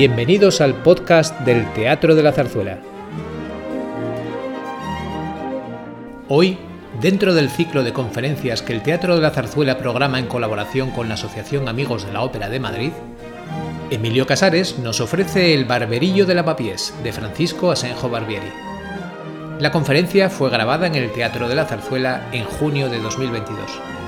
Bienvenidos al podcast del Teatro de la Zarzuela. Hoy, dentro del ciclo de conferencias que el Teatro de la Zarzuela programa en colaboración con la Asociación Amigos de la Ópera de Madrid, Emilio Casares nos ofrece El Barberillo de la Papiés de Francisco Asenjo Barbieri. La conferencia fue grabada en el Teatro de la Zarzuela en junio de 2022.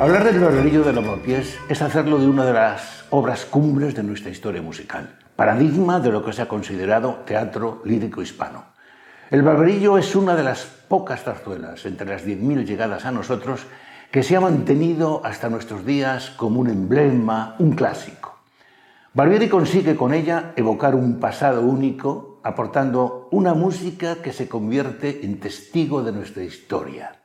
Hablar del barberillo de Lavapiés es hacerlo de una de las obras cumbres de nuestra historia musical, paradigma de lo que se ha considerado teatro lírico hispano. El barberillo es una de las pocas zarzuelas, entre las 10.000 llegadas a nosotros, que se ha mantenido hasta nuestros días como un emblema, un clásico. Barbieri consigue con ella evocar un pasado único, aportando una música que se convierte en testigo de nuestra historia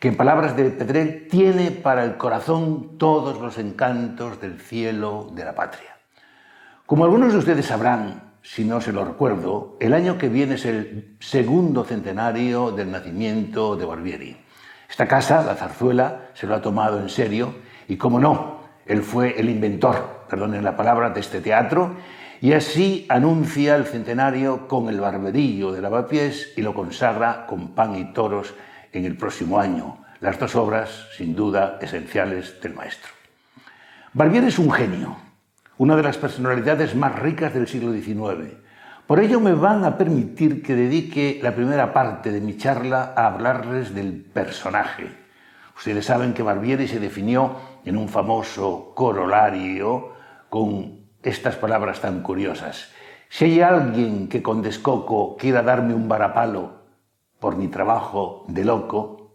que en palabras de Pedrell tiene para el corazón todos los encantos del cielo de la patria. Como algunos de ustedes sabrán, si no se lo recuerdo, el año que viene es el segundo centenario del nacimiento de Barbieri. Esta casa, la zarzuela, se lo ha tomado en serio y, como no, él fue el inventor, perdonen la palabra, de este teatro y así anuncia el centenario con el barberillo de lavapiés y lo consagra con pan y toros en el próximo año, las dos obras, sin duda, esenciales del maestro. Barbier es un genio, una de las personalidades más ricas del siglo XIX. Por ello me van a permitir que dedique la primera parte de mi charla a hablarles del personaje. Ustedes saben que Barbieri se definió en un famoso corolario con estas palabras tan curiosas. Si hay alguien que con descoco quiera darme un varapalo por mi trabajo de loco,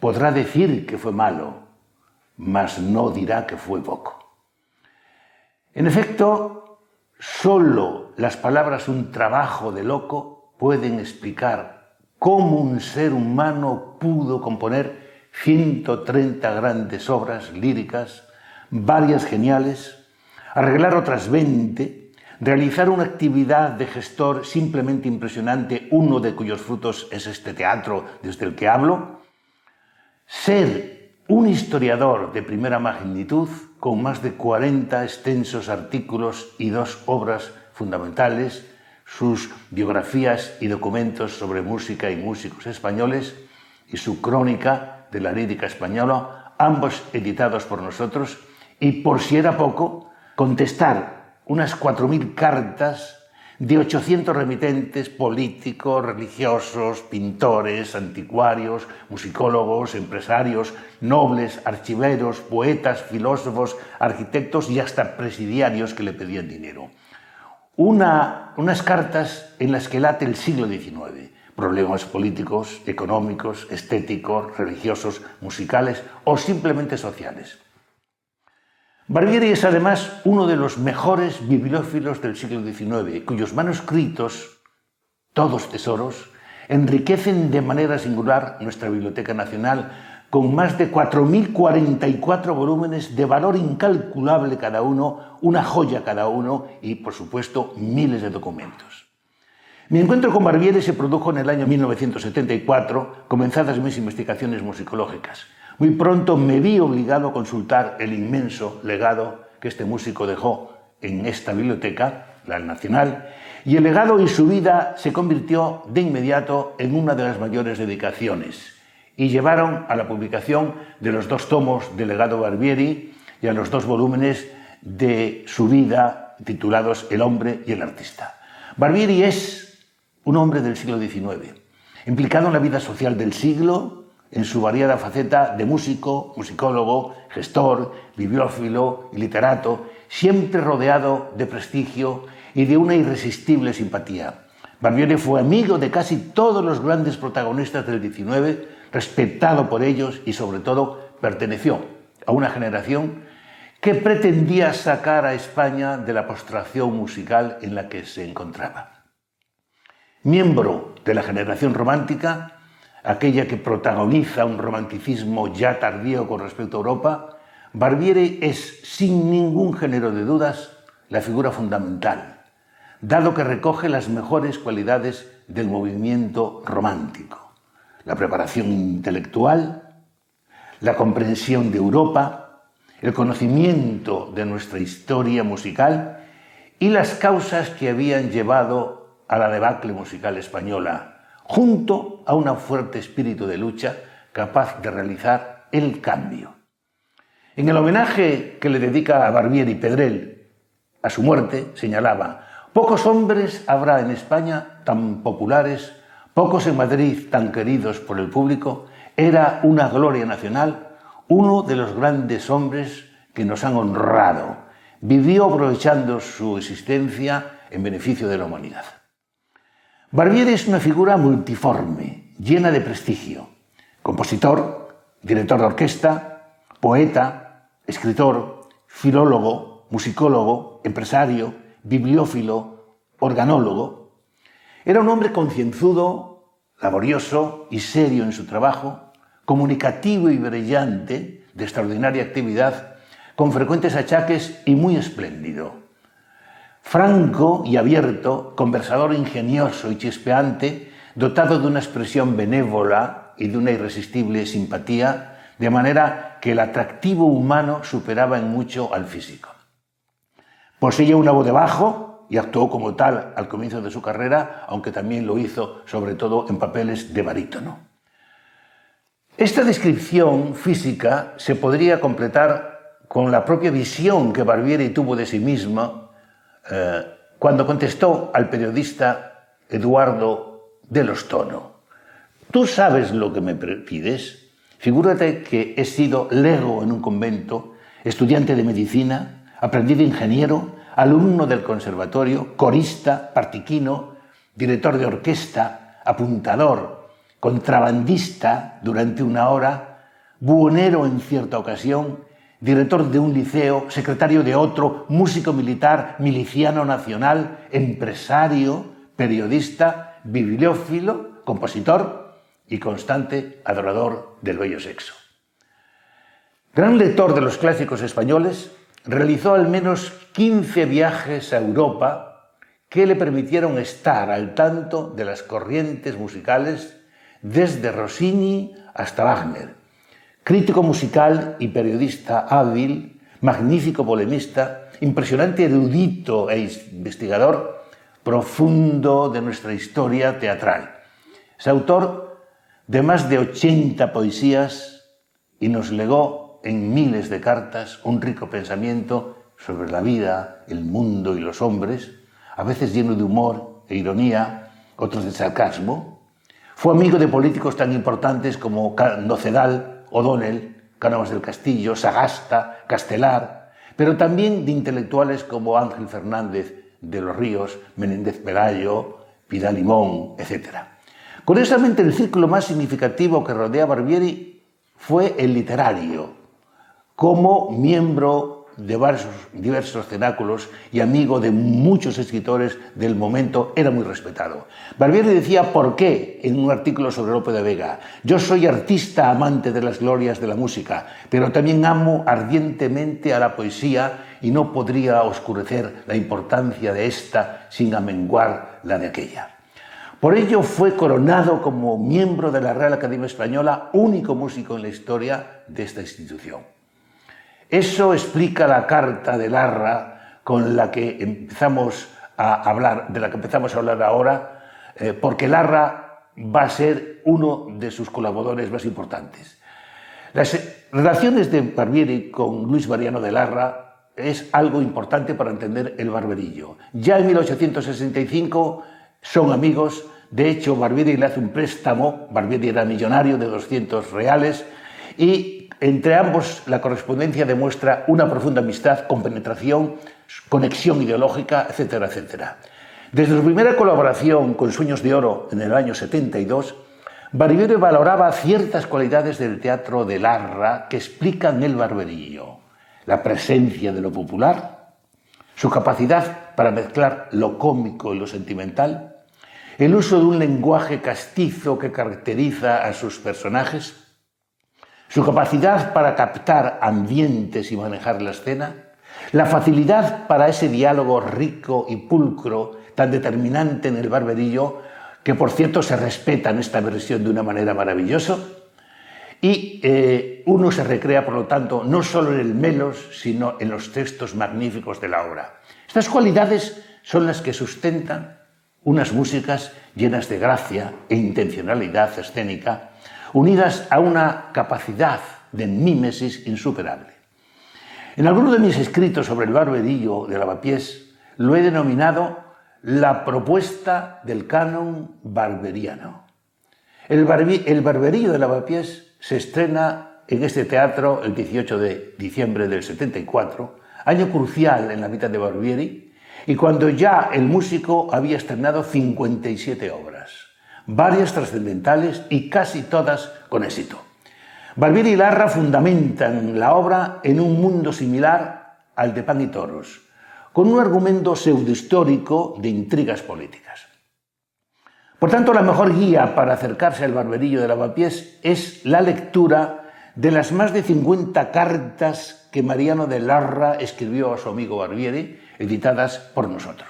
podrá decir que fue malo, mas no dirá que fue poco. En efecto, solo las palabras un trabajo de loco pueden explicar cómo un ser humano pudo componer 130 grandes obras líricas, varias geniales, arreglar otras 20, realizar una actividad de gestor simplemente impresionante, uno de cuyos frutos es este teatro desde el que hablo, ser un historiador de primera magnitud con más de 40 extensos artículos y dos obras fundamentales, sus biografías y documentos sobre música y músicos españoles y su crónica de la lírica española, ambos editados por nosotros, y por si era poco, contestar unas 4.000 cartas de 800 remitentes políticos, religiosos, pintores, anticuarios, musicólogos, empresarios, nobles, archiveros, poetas, filósofos, arquitectos y hasta presidiarios que le pedían dinero. unas cartas en las que late el siglo XIX, problemas políticos, económicos, estéticos, religiosos, musicales o simplemente sociales. Barbieri es además uno de los mejores bibliófilos del siglo XIX, cuyos manuscritos, todos tesoros, enriquecen de manera singular nuestra Biblioteca Nacional con más de 4.044 volúmenes de valor incalculable cada uno, una joya cada uno y, por supuesto, miles de documentos. Mi encuentro con Barbieri se produjo en el año 1974, comenzadas mis investigaciones musicológicas. Muy pronto me vi obligado a consultar el inmenso legado que este músico dejó en esta biblioteca, la Nacional, y el legado y su vida se convirtió de inmediato en una de las mayores dedicaciones y llevaron a la publicación de los dos tomos del legado Barbieri y a los dos volúmenes de su vida titulados El hombre y el artista. Barbieri es un hombre del siglo XIX, implicado en la vida social del siglo, en su variada faceta de músico, musicólogo, gestor, bibliófilo y literato, siempre rodeado de prestigio y de una irresistible simpatía. Barbieri fue amigo de casi todos los grandes protagonistas del XIX, respetado por ellos y sobre todo perteneció a una generación que pretendía sacar a España de la postración musical en la que se encontraba. Miembro de la generación romántica, aquella que protagoniza un romanticismo ya tardío con respecto a Europa, Barbieri es, sin ningún género de dudas, la figura fundamental dado que recoge las mejores cualidades del movimiento romántico, la preparación intelectual, la comprensión de Europa, el conocimiento de nuestra historia musical y las causas que habían llevado a la debacle musical española, junto a un fuerte espíritu de lucha capaz de realizar el cambio. En el homenaje que le dedica a Barbieri Pedrell a su muerte, señalaba, Pocos hombres habrá en España tan populares, pocos en Madrid tan queridos por el público. Era una gloria nacional, uno de los grandes hombres que nos han honrado. Vivió aprovechando su existencia en beneficio de la humanidad. Barbieri es una figura multiforme, llena de prestigio. Compositor, director de orquesta, poeta, escritor, filólogo, musicólogo, empresario, bibliófilo, organólogo. Era un hombre concienzudo, laborioso y serio en su trabajo, comunicativo y brillante, de extraordinaria actividad, con frecuentes achaques y muy espléndido. Franco y abierto, conversador ingenioso y chispeante, dotado de una expresión benévola y de una irresistible simpatía, de manera que el atractivo humano superaba en mucho al físico. Poseía una voz de bajo y actuó como tal al comienzo de su carrera, aunque también lo hizo sobre todo en papeles de barítono. Esta descripción física se podría completar con la propia visión que Barbieri tuvo de sí mismo eh, cuando contestó al periodista Eduardo de Lostono. ¿Tú sabes lo que me pides? Figúrate que he sido lego en un convento, estudiante de medicina, aprendiz de ingeniero, alumno del conservatorio, corista, partiquino, director de orquesta, apuntador, contrabandista durante una hora, buhonero en cierta ocasión, director de un liceo, secretario de otro, músico militar, miliciano nacional, empresario, periodista, bibliófilo, compositor y constante adorador del bello sexo. Gran lector de los clásicos españoles, realizó al menos 15 viajes a Europa que le permitieron estar al tanto de las corrientes musicales desde Rossini hasta Wagner. Crítico musical y periodista hábil, magnífico polemista, impresionante erudito e investigador, profundo de nuestra historia teatral. Es autor de más de 80 poesías y nos legó en miles de cartas un rico pensamiento sobre la vida, el mundo y los hombres, a veces lleno de humor e ironía, otros de sarcasmo. Fue amigo de políticos tan importantes como Nocedal, O'Donnell, Cánovas del Castillo, Sagasta, Castelar, pero también de intelectuales como Ángel Fernández de los Ríos, Menéndez Pelayo, Pidal Limón, etc. Curiosamente, el círculo más significativo que rodea a Barbieri fue el literario, como miembro de varios, diversos cenáculos y amigo de muchos escritores del momento, era muy respetado. Barbieri decía por qué en un artículo sobre Lope de Vega, yo soy artista amante de las glorias de la música, pero también amo ardientemente a la poesía y no podría oscurecer la importancia de esta sin amenguar la de aquella. Por ello fue coronado como miembro de la Real Academia Española, único músico en la historia de esta institución. Eso explica la carta de Larra con la que empezamos a hablar, de la que empezamos a hablar ahora, eh, porque Larra va a ser uno de sus colaboradores más importantes. Las relaciones de Barbieri con Luis Mariano de Larra es algo importante para entender el barberillo. Ya en 1865 son amigos, De hecho, Barbieri le hace un préstamo, Barbieri era millonario de 200 reales, y entre ambos la correspondencia demuestra una profunda amistad, compenetración, conexión ideológica, etcétera, etcétera. Desde su primera colaboración con Sueños de Oro en el año 72, Barbieri valoraba ciertas cualidades del teatro de Larra que explican el barberillo. La presencia de lo popular, su capacidad para mezclar lo cómico y lo sentimental, el uso de un lenguaje castizo que caracteriza a sus personajes, su capacidad para captar ambientes y manejar la escena, la facilidad para ese diálogo rico y pulcro tan determinante en el barberillo que por cierto se respeta en esta versión de una manera maravillosa, y eh, uno se recrea, por lo tanto, no solo en el melos, sino en los textos magníficos de la obra. Estas cualidades son las que sustentan unas músicas llenas de gracia e intencionalidad escénica, unidas a una capacidad de mímesis insuperable. En alguno de mis escritos sobre el barberillo de Lavapiés lo he denominado la propuesta del canon barberiano. El, barberillo de Lavapiés se estrena en este teatro el 18 de diciembre del 74, año crucial en la vida de Barbieri, y cuando ya el músico había estrenado 57 obras, varias trascendentales y casi todas con éxito. Barbieri y Larra fundamentan la obra en un mundo similar al de Pan y Toros, con un argumento pseudohistórico de intrigas políticas. Por tanto, la mejor guía para acercarse al barberillo de Lavapiés es la lectura de las más de 50 cartas que Mariano de Larra escribió a su amigo Barbieri, editadas por nosotros.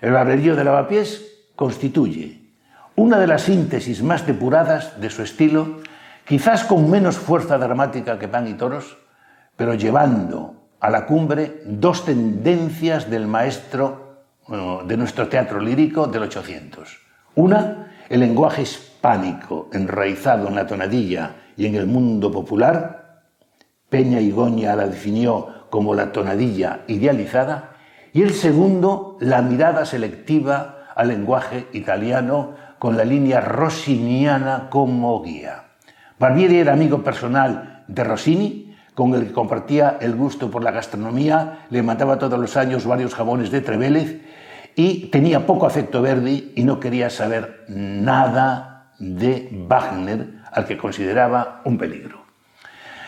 El barberillo de Lavapiés constituye una de las síntesis más depuradas de su estilo, quizás con menos fuerza dramática que Pan y Toros, pero llevando a la cumbre dos tendencias del maestro de nuestro teatro lírico del 800. Una, el lenguaje hispánico enraizado en la tonadilla y en el mundo popular. Peña y Goña la definió como la tonadilla idealizada. Y el segundo, la mirada selectiva al lenguaje italiano con la línea rossiniana como guía. Barbieri era amigo personal de Rossini con el que compartía el gusto por la gastronomía, le mataba todos los años varios jabones de Trevélez y tenía poco afecto Verdi y no quería saber nada de Wagner, al que consideraba un peligro.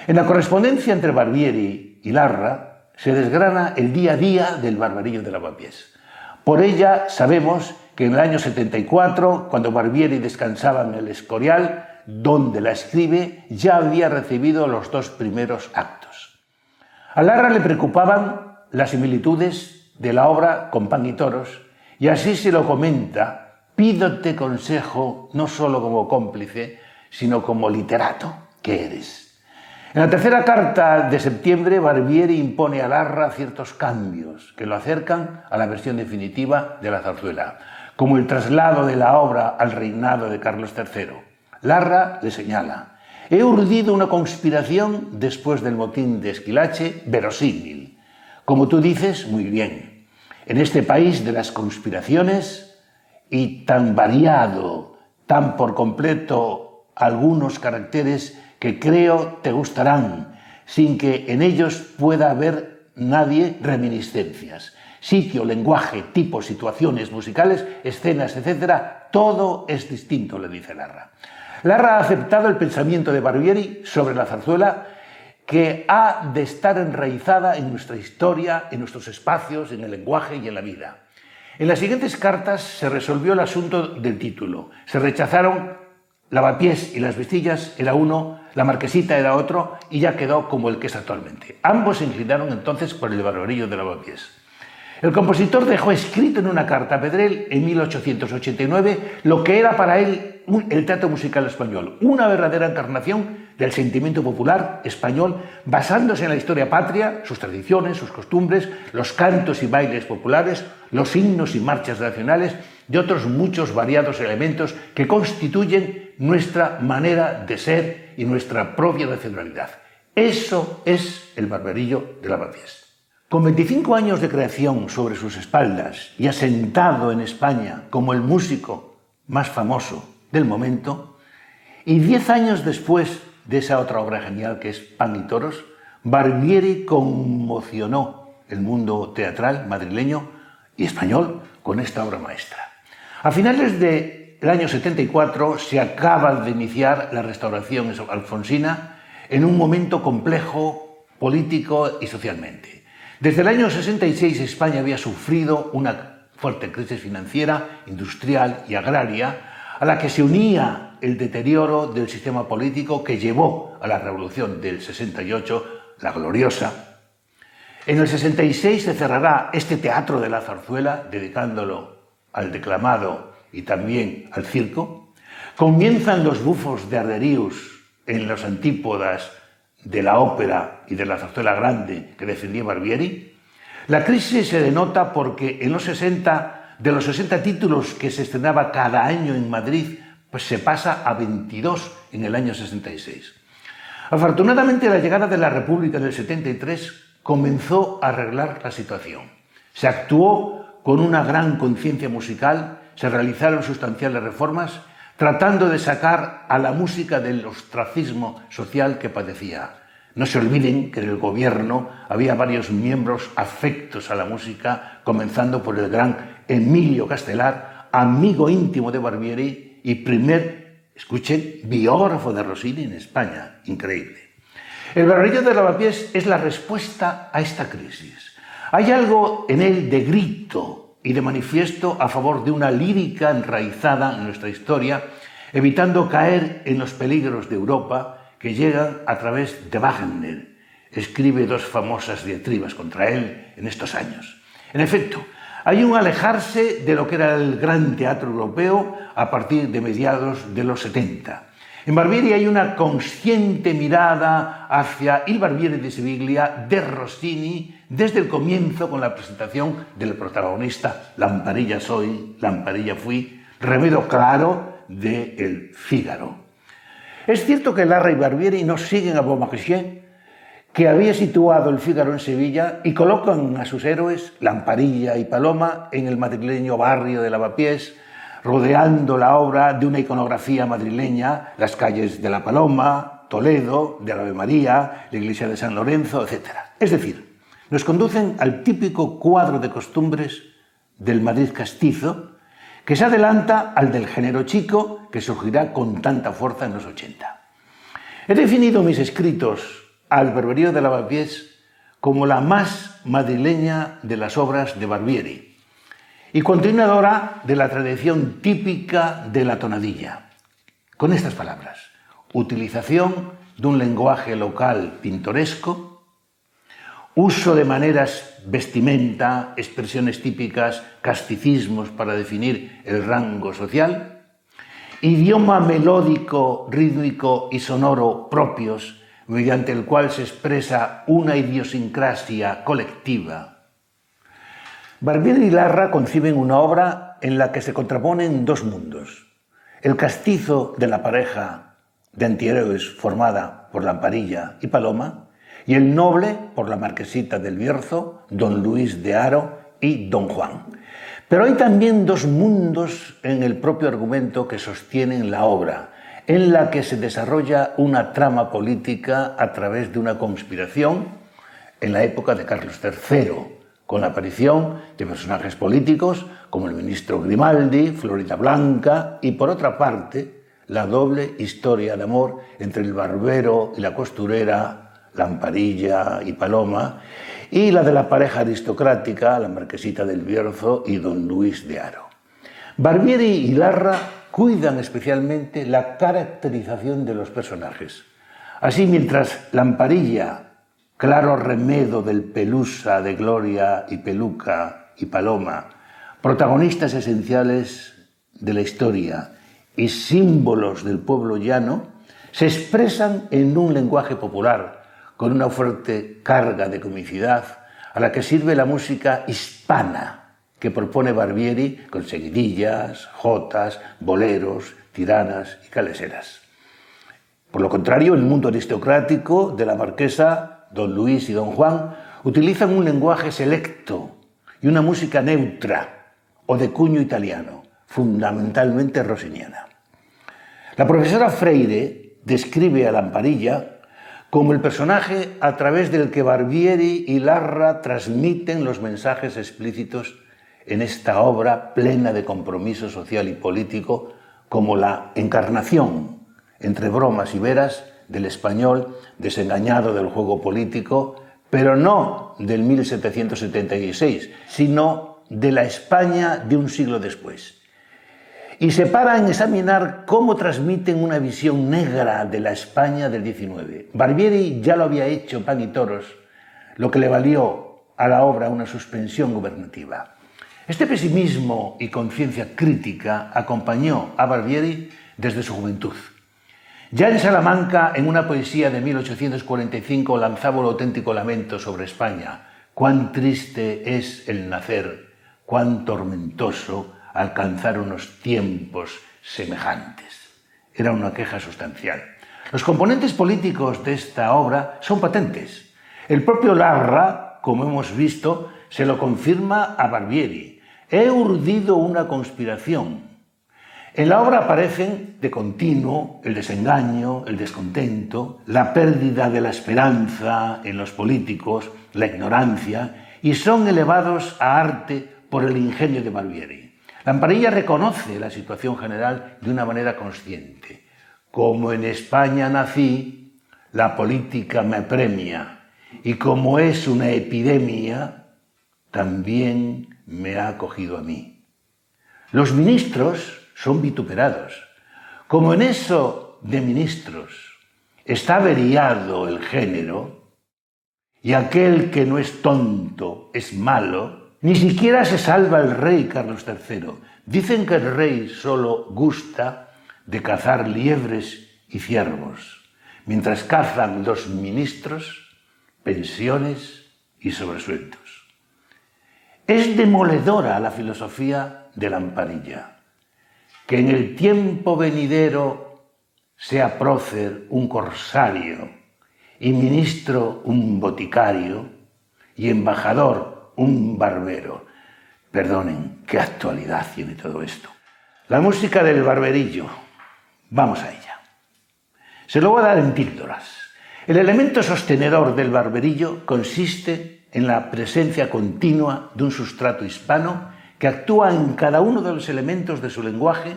En la correspondencia entre Barbieri y Larra se desgrana el día a día del barbarillo de Lavapiés. Por ella sabemos que en el año 74, cuando Barbieri descansaba en el Escorial, donde la escribe, ya había recibido los dos primeros actos. A Larra le preocupaban las similitudes de la obra con pan y toros, y así se lo comenta, pídote consejo no solo como cómplice, sino como literato que eres. En la tercera carta de septiembre, Barbieri impone a Larra ciertos cambios que lo acercan a la versión definitiva de la zarzuela, como el traslado de la obra al reinado de Carlos III Larra le señala, he urdido una conspiración después del motín de Esquilache verosímil. Como tú dices, muy bien, en este país de las conspiraciones y tan variado, tan por completo algunos caracteres que creo te gustarán, sin que en ellos pueda haber nadie reminiscencias. Sitio, lenguaje, tipo, situaciones musicales, escenas, etc., todo es distinto, le dice Larra. Larra ha aceptado el pensamiento de Barbieri sobre la zarzuela que ha de estar enraizada en nuestra historia, en nuestros espacios, en el lenguaje y en la vida. En las siguientes cartas se resolvió el asunto del título. Se rechazaron Lavapiés y las Vestillas era uno, la Marquesita era otro y ya quedó como el que es actualmente. Ambos se inclinaron entonces por el barbarillo de Lavapiés. El compositor dejó escrito en una carta a Pedrell en 1889 lo que era para él el teatro musical español, una verdadera encarnación del sentimiento popular español basándose en la historia patria, sus tradiciones, sus costumbres, los cantos y bailes populares, los himnos y marchas nacionales y otros muchos variados elementos que constituyen nuestra manera de ser y nuestra propia nacionalidad. Eso es el barberillo de Lavapiés. Con 25 años de creación sobre sus espaldas y asentado en España como el músico más famoso del momento, y diez años después de esa otra obra genial que es Pan y Toros, Barbieri conmocionó el mundo teatral madrileño y español con esta obra maestra. A finales del año 74 se acaba de iniciar la restauración alfonsina en un momento complejo político y socialmente. Desde el año 66 España había sufrido una fuerte crisis financiera, industrial y agraria, a la que se unía el deterioro del sistema político que llevó a la revolución del 68, la gloriosa. En el 66 se cerrará este teatro de la zarzuela, dedicándolo al declamado y también al circo. Comienzan los bufos de Arderius en las antípodas de la ópera y de la zarzuela grande que defendía Barbieri. La crisis se denota porque en los 60, de los 60 títulos que se estrenaba cada año en Madrid, pues se pasa a 22 en el año 66. Afortunadamente la llegada de la República en el 73 comenzó a arreglar la situación. Se actuó con una gran conciencia musical, se realizaron sustanciales reformas tratando de sacar a la música del ostracismo social que padecía. No se olviden que en el gobierno había varios miembros afectos a la música, comenzando por el gran Emilio Castelar, amigo íntimo de Barbieri y primer, escuchen, biógrafo de Rossini en España. Increíble. El barrillo de Lavapiés es la respuesta a esta crisis. Hay algo en él de grito, y de manifiesto a favor de una lírica enraizada en nuestra historia, evitando caer en los peligros de Europa que llegan a través de Wagner. Escribe dos famosas diatribas contra él en estos años. En efecto, hay un alejarse de lo que era el gran teatro europeo a partir de mediados de los 70 en Barbieri hay una consciente mirada hacia Il Barbieri de Siviglia de Rossini desde el comienzo con la presentación del protagonista Lamparilla soy, Lamparilla fui, remedio claro de El Fígaro. Es cierto que Larra y Barbieri no siguen a Beaumarchais, que había situado el Fígaro en Sevilla y colocan a sus héroes, Lamparilla y Paloma, en el madrileño barrio de Lavapiés, rodeando la obra de una iconografía madrileña, las calles de La Paloma, Toledo, de la Ave María, la iglesia de San Lorenzo, etc. Es decir, nos conducen al típico cuadro de costumbres del Madrid castizo, que se adelanta al del género chico que surgirá con tanta fuerza en los 80. He definido mis escritos al Barberío de Lavapiés como la más madrileña de las obras de Barbieri, y continuadora de la tradición típica de la tonadilla. Con estas palabras, utilización de un lenguaje local pintoresco, uso de maneras vestimenta, expresiones típicas, casticismos para definir el rango social, idioma melódico, rítmico y sonoro propios, mediante el cual se expresa una idiosincrasia colectiva Barbieri y Larra conciben una obra en la que se contraponen dos mundos. El castizo de la pareja de antihéroes formada por Lamparilla y Paloma y el noble por la marquesita del Bierzo, don Luis de Haro y don Juan. Pero hay también dos mundos en el propio argumento que sostienen la obra, en la que se desarrolla una trama política a través de una conspiración en la época de Carlos III con la aparición de personajes políticos como el ministro Grimaldi, Florita Blanca y, por otra parte, la doble historia de amor entre el barbero y la costurera, Lamparilla y Paloma, y la de la pareja aristocrática, la marquesita del Bierzo y don Luis de Aro. Barbieri y Larra cuidan especialmente la caracterización de los personajes. Así, mientras Lamparilla claro remedo del Pelusa de Gloria y Peluca y Paloma, protagonistas esenciales de la historia y símbolos del pueblo llano, se expresan en un lenguaje popular con una fuerte carga de comicidad a la que sirve la música hispana que propone Barbieri con seguidillas, jotas, boleros, tiranas y caleseras. Por lo contrario, el mundo aristocrático de la marquesa don Luis y don Juan, utilizan un lenguaje selecto y una música neutra o de cuño italiano, fundamentalmente rosiniana. La profesora Freire describe a Lamparilla como el personaje a través del que Barbieri y Larra transmiten los mensajes explícitos en esta obra plena de compromiso social y político como la encarnación, entre bromas y veras, del español desengañado del juego político, pero no del 1776, sino de la España de un siglo después y se para en examinar cómo transmiten una visión negra de la España del XIX. Barbieri ya lo había hecho Pan y Toros, lo que le valió a la obra una suspensión gubernativa. Este pesimismo y conciencia crítica acompañó a Barbieri desde su juventud. Ya en Salamanca, en una poesía de 1845, lanzaba un auténtico lamento sobre España. Cuán triste es el nacer, cuán tormentoso alcanzar unos tiempos semejantes. Era una queja sustancial. Los componentes políticos de esta obra son patentes. El propio Larra, como hemos visto, se lo confirma a Barbieri. He urdido una conspiración. En la obra aparecen de continuo el desengaño, el descontento, la pérdida de la esperanza en los políticos, la ignorancia, y son elevados a arte por el ingenio de Barbieri. Lamparilla reconoce la situación general de una manera consciente. Como en España nací, la política me premia y como es una epidemia, también me ha acogido a mí. Los ministros son vituperados. Como en eso de ministros está averiado el género, y aquel que no es tonto es malo, ni siquiera se salva el rey Carlos III. Dicen que el rey solo gusta de cazar liebres y ciervos, mientras cazan los ministros pensiones y sobresueltos. Es demoledora la filosofía de Lamparilla, que en el tiempo venidero sea prócer un corsario y ministro un boticario y embajador un barbero. Perdonen, qué actualidad tiene todo esto. La música del barberillo. Vamos a ella. Se lo voy a dar en píldoras. El elemento sostenedor del barberillo consiste en la presencia continua de un sustrato hispano que actúa en cada uno de los elementos de su lenguaje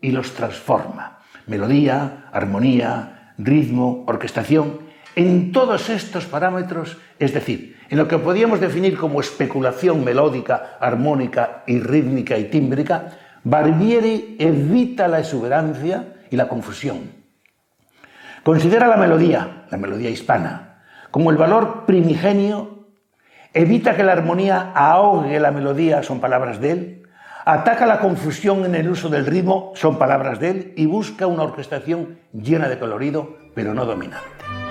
y los transforma. Melodía, armonía, ritmo, orquestación. En todos estos parámetros, es decir, en lo que podíamos definir como especulación melódica, armónica y rítmica y tímbrica, Barbieri evita la exuberancia y la confusión. Considera la melodía, la melodía hispana, como el valor primigenio, evita que la armonía ahogue la melodía, son palabras de él, ataca la confusión en el uso del ritmo, son palabras de él, y busca una orquestación llena de colorido, pero no dominante.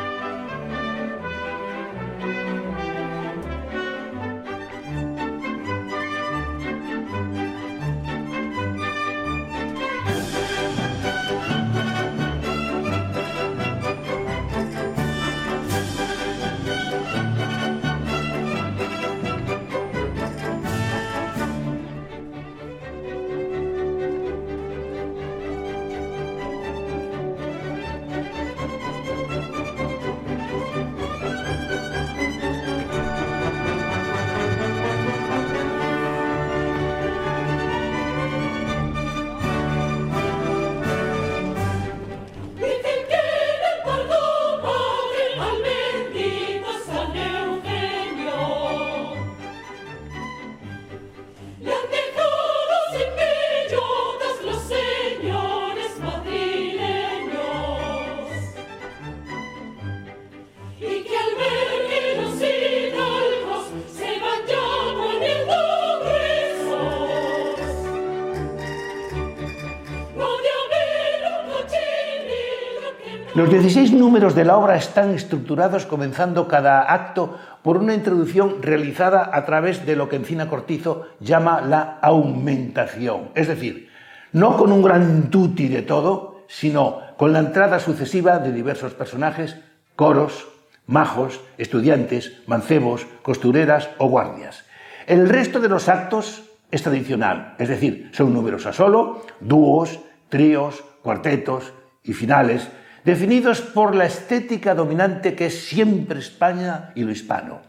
Los 16 números de la obra están estructurados comenzando cada acto por una introducción realizada a través de lo que Encina Cortizo llama la aumentación, es decir, no con un gran tutti de todo, sino con la entrada sucesiva de diversos personajes, coros, majos, estudiantes, mancebos, costureras o guardias. El resto de los actos es tradicional, es decir, son números a solo, dúos, tríos, cuartetos y finales, definidos por la estética dominante que es siempre España y lo hispano,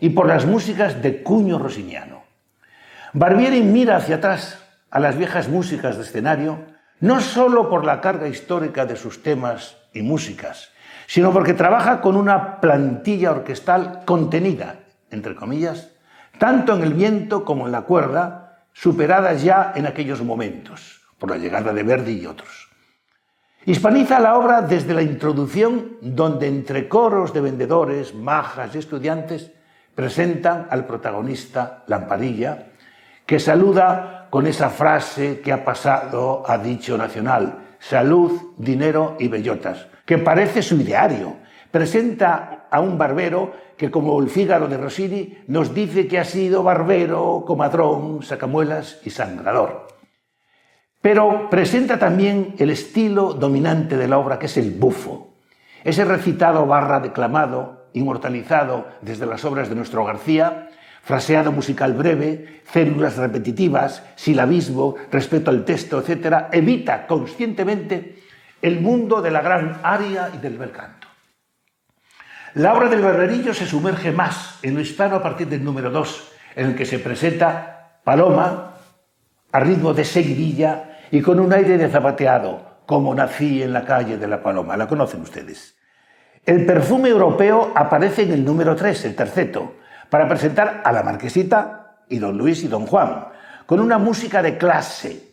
y por las músicas de cuño rosiniano. Barbieri mira hacia atrás a las viejas músicas de escenario, no solo por la carga histórica de sus temas y músicas, sino porque trabaja con una plantilla orquestal contenida, entre comillas, tanto en el viento como en la cuerda, superadas ya en aquellos momentos, por la llegada de Verdi y otros. Hispaniza la obra desde la introducción, donde entre coros de vendedores, majas y estudiantes presentan al protagonista Lamparilla, que saluda con esa frase que ha pasado a dicho nacional, salud, dinero y bellotas, que parece su ideario. Presenta a un barbero que, como el Fígaro de Rossini, nos dice que ha sido barbero, comadrón, sacamuelas y sangrador. Pero presenta también el estilo dominante de la obra, que es el bufo. Ese recitado barra declamado, inmortalizado desde las obras de nuestro García, fraseado musical breve, células repetitivas, silabismo, respeto al texto, etc., evita conscientemente el mundo de la gran aria y del bel canto. La obra del barberillo se sumerge más en lo hispano a partir del número 2, en el que se presenta Paloma a ritmo de seguidilla y con un aire de zapateado, como nací en la calle de la Paloma. La conocen ustedes. El perfume europeo aparece en el número 3, el terceto, para presentar a la marquesita y don Luis y don Juan, con una música de clase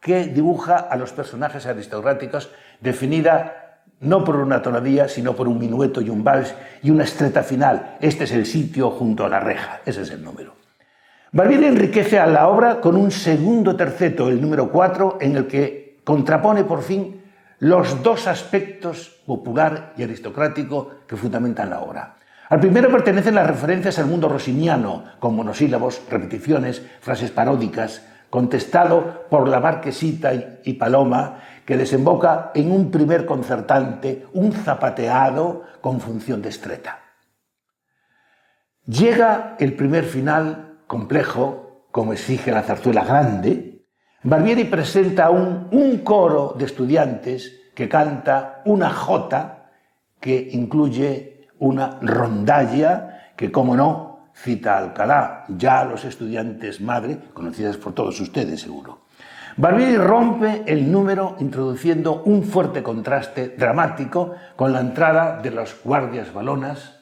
que dibuja a los personajes aristocráticos definida no por una tonadilla, sino por un minueto y un vals y una estreta final. Este es el sitio junto a la reja, ese es el número. Barbieri enriquece a la obra con un segundo terceto, el número 4, en el que contrapone por fin los dos aspectos popular y aristocrático que fundamentan la obra. Al primero pertenecen las referencias al mundo rosiniano, con monosílabos, repeticiones, frases paródicas, contestado por la marquesita y Paloma, que desemboca en un primer concertante, un zapateado con función de estreta. Llega el primer final complejo, como exige la zarzuela grande. Barbieri presenta un, un coro de estudiantes que canta una jota que incluye una rondalla que, como no, cita Alcalá, ya los estudiantes madre, conocidas por todos ustedes seguro. Barbieri rompe el número introduciendo un fuerte contraste dramático con la entrada de los guardias balonas,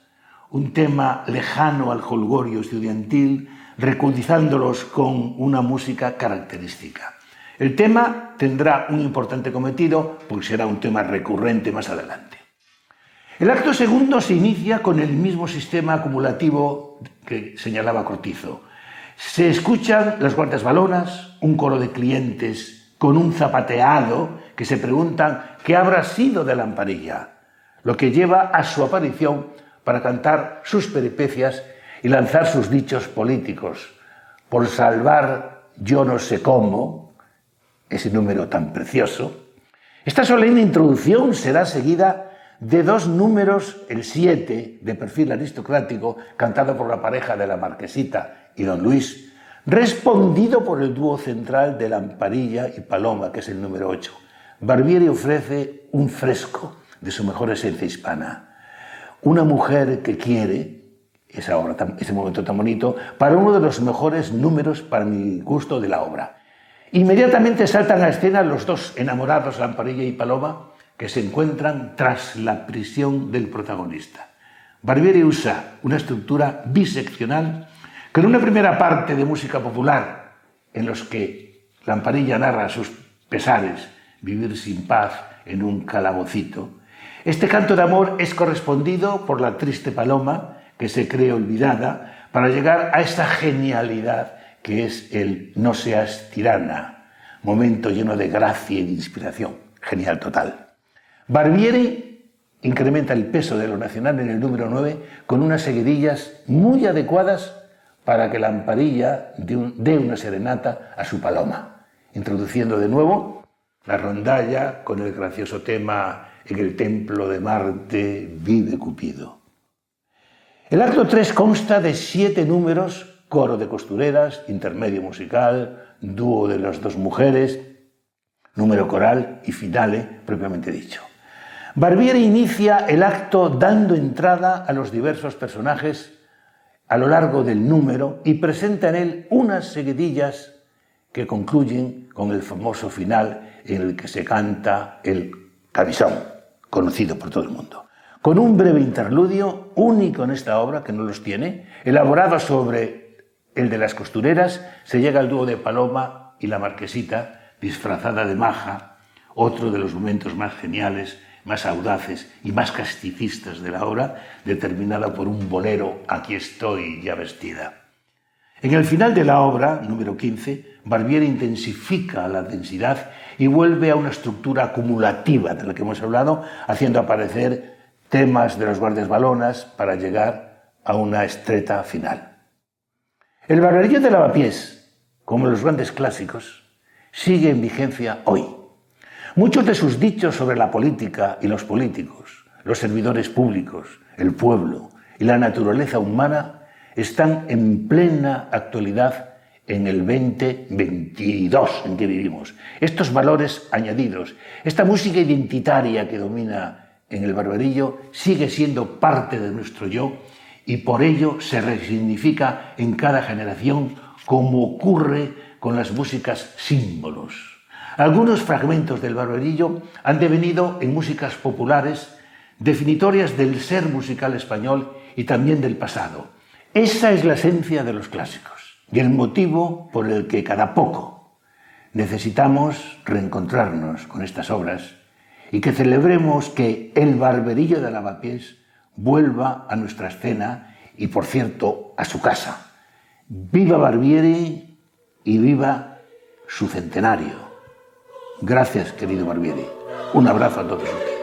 un tema lejano al holgorio estudiantil, recudizándolos con una música característica. El tema tendrá un importante cometido, porque será un tema recurrente más adelante. El acto segundo se inicia con el mismo sistema acumulativo que señalaba Cortizo. Se escuchan las guardias balonas, un coro de clientes con un zapateado que se preguntan qué habrá sido de la amparilla, lo que lleva a su aparición para cantar sus peripecias y lanzar sus dichos políticos. Por salvar yo no sé cómo, ese número tan precioso, esta solemne introducción será seguida de dos números, el 7, de perfil aristocrático, cantado por la pareja de la marquesita y don Luis, respondido por el dúo central de Lamparilla y Paloma, que es el número 8. Barbieri ofrece un fresco de su mejor esencia hispana. Una mujer que quiere, esa obra, ese momento tan bonito, para uno de los mejores números, para mi gusto, de la obra. Inmediatamente saltan a escena los dos enamorados, Lamparilla y Paloma, que se encuentran tras la prisión del protagonista. Barbieri usa una estructura biseccional con una primera parte de música popular en los que Lamparilla narra sus pesares, vivir sin paz en un calabocito. Este canto de amor es correspondido por la triste paloma que se cree olvidada para llegar a esta genialidad que es el No seas tirana, momento lleno de gracia y de inspiración. Genial total. Barbieri incrementa el peso de lo nacional en el número 9 con unas seguidillas muy adecuadas para que la amparilla dé una serenata a su paloma, introduciendo de nuevo la rondalla con el gracioso tema En el templo de Marte vive Cupido. El acto 3 consta de siete números coro de costureras, intermedio musical, dúo de las dos mujeres, número coral y finale propiamente dicho. Barbieri inicia el acto dando entrada a los diversos personajes a lo largo del número y presenta en él unas seguidillas que concluyen con el famoso final en el que se canta el cabizón, conocido por todo el mundo. Con un breve interludio, único en esta obra, que no los tiene, elaborado sobre el de las costureras, se llega al dúo de Paloma y la Marquesita, disfrazada de maja, otro de los momentos más geniales más audaces y más casticistas de la obra, determinada por un bolero Aquí estoy ya vestida. En el final de la obra, número 15, Barbieri intensifica la densidad y vuelve a una estructura acumulativa de la que hemos hablado, haciendo aparecer temas de los guardias balonas para llegar a una estreta final. El barberillo de lavapiés, como los grandes clásicos, sigue en vigencia hoy. Muchos de sus dichos sobre la política y los políticos, los servidores públicos, el pueblo y la naturaleza humana están en plena actualidad en el 2022 en que vivimos. Estos valores añadidos, esta música identitaria que domina en el barbarillo sigue siendo parte de nuestro yo y por ello se resignifica en cada generación como ocurre con las músicas símbolos. Algunos fragmentos del barbarillo han devenido en músicas populares definitorias del ser musical español y también del pasado. Esa es la esencia de los clásicos y el motivo por el que cada poco necesitamos reencontrarnos con estas obras y que celebremos que el barberillo de lavapiés vuelva a nuestra escena y, por cierto, a su casa. Viva Barbieri y viva su centenario. Gracias, querido Barbieri. Un abrazo a todos ustedes.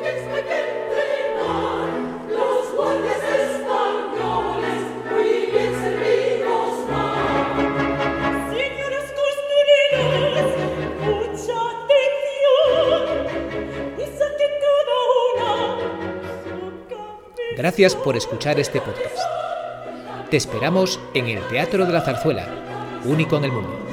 Gracias por escuchar este podcast. Te esperamos en el Teatro de la Zarzuela, único en el mundo.